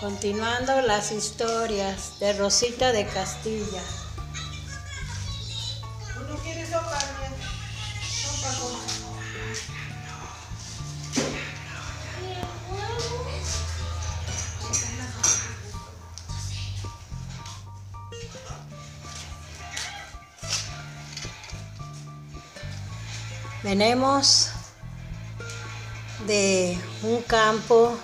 Continuando las historias de Rosita de Castilla. ¿Tú no quieres sopa, Ariel? Sopa con... Venimos de un campo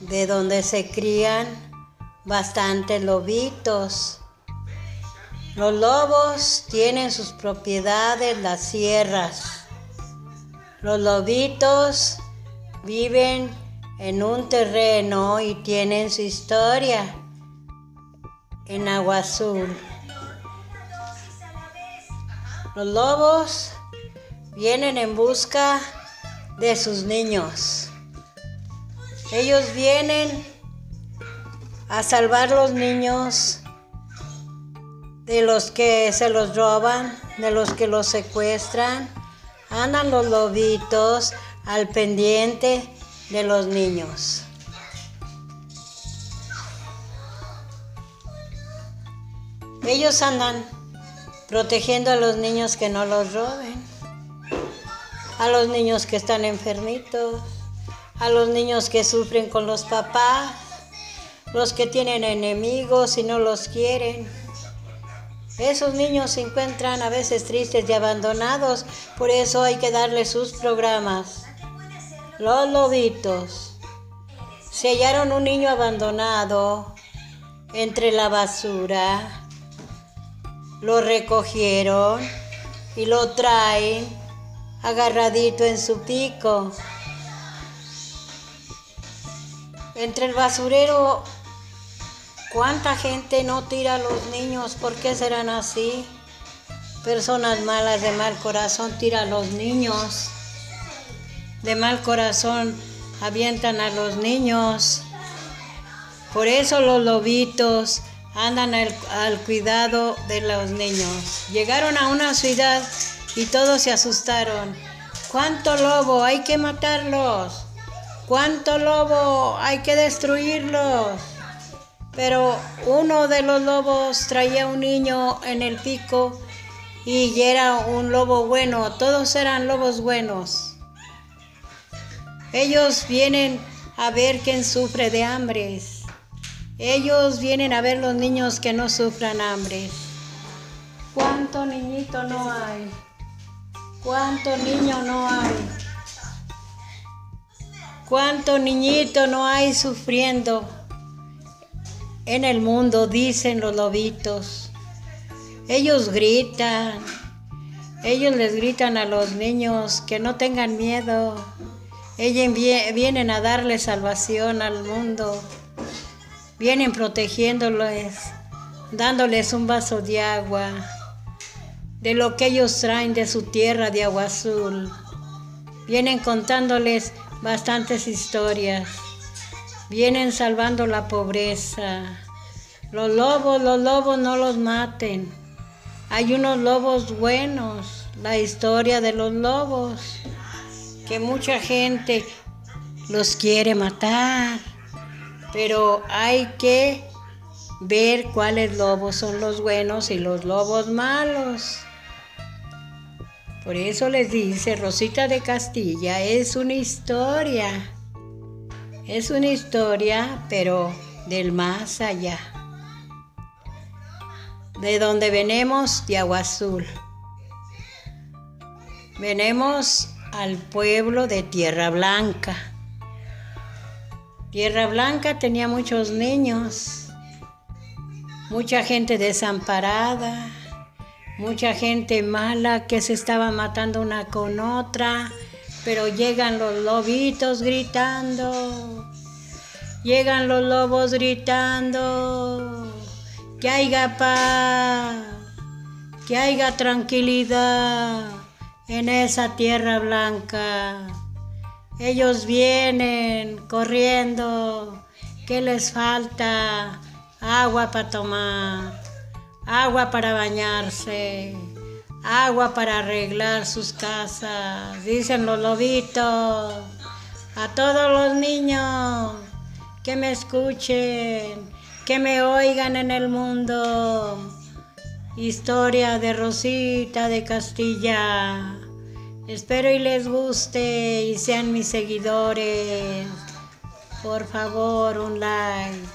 de donde se crían bastantes lobitos. Los lobos tienen sus propiedades, las sierras. Los lobitos viven en un terreno y tienen su historia en agua azul. Los lobos vienen en busca de sus niños. Ellos vienen a salvar los niños de los que se los roban, de los que los secuestran. Andan los lobitos al pendiente de los niños. Ellos andan protegiendo a los niños que no los roben, a los niños que están enfermitos, a los niños que sufren con los papás, los que tienen enemigos y no los quieren. Esos niños se encuentran a veces tristes y abandonados, por eso hay que darles sus programas. Los lobitos. Se hallaron un niño abandonado entre la basura. Lo recogieron y lo traen agarradito en su pico. Entre el basurero, ¿cuánta gente no tira a los niños? ¿Por qué serán así? Personas malas de mal corazón tiran a los niños. De mal corazón avientan a los niños. Por eso los lobitos andan al, al, cuidado de los niños. Llegaron a una ciudad y todos se asustaron. ¿Cuánto lobo? Hay que matarlos. ¿Cuánto lobo? Hay que destruirlos. Pero uno de los lobos traía un niño en el pico y era un lobo bueno. Todos eran lobos buenos. Ellos vienen a ver quién sufre de hambres. Ellos vienen a ver los niños que no sufran hambre. ¿Cuánto niñito no hay? ¿Cuánto niño no hay? ¿Cuánto niñito no hay sufriendo en el mundo? Dicen los lobitos. Ellos gritan. Ellos les gritan a los niños que no tengan miedo. Ellos vienen a darle salvación al mundo. Vienen protegiéndoles, dándoles un vaso de agua, de lo que ellos traen de su tierra de agua azul. Vienen contándoles bastantes historias. Vienen salvando la pobreza. Los lobos, los lobos no los maten. Hay unos lobos buenos. La historia de los lobos. Que mucha gente los quiere matar. Pero hay que ver cuáles lobos son los buenos y los lobos malos. Por eso les dice, Rosita de Castilla es una historia. Es una historia, pero del más allá. De donde venimos, de Agua Azul. Venimos al pueblo de Tierra Blanca. Tierra Blanca tenía muchos niños, mucha gente desamparada, mucha gente mala que se estaba matando una con otra, pero llegan los lobitos gritando, llegan los lobos gritando, que haya paz, que haya tranquilidad en esa tierra blanca. Ellos vienen corriendo. ¿Qué les falta? Agua para tomar, agua para bañarse, agua para arreglar sus casas. Dicen los lobitos a todos los niños que me escuchen, que me oigan en el mundo. Historia de Rosita de Castilla. Espero y les guste y sean mis seguidores. Por favor, un like.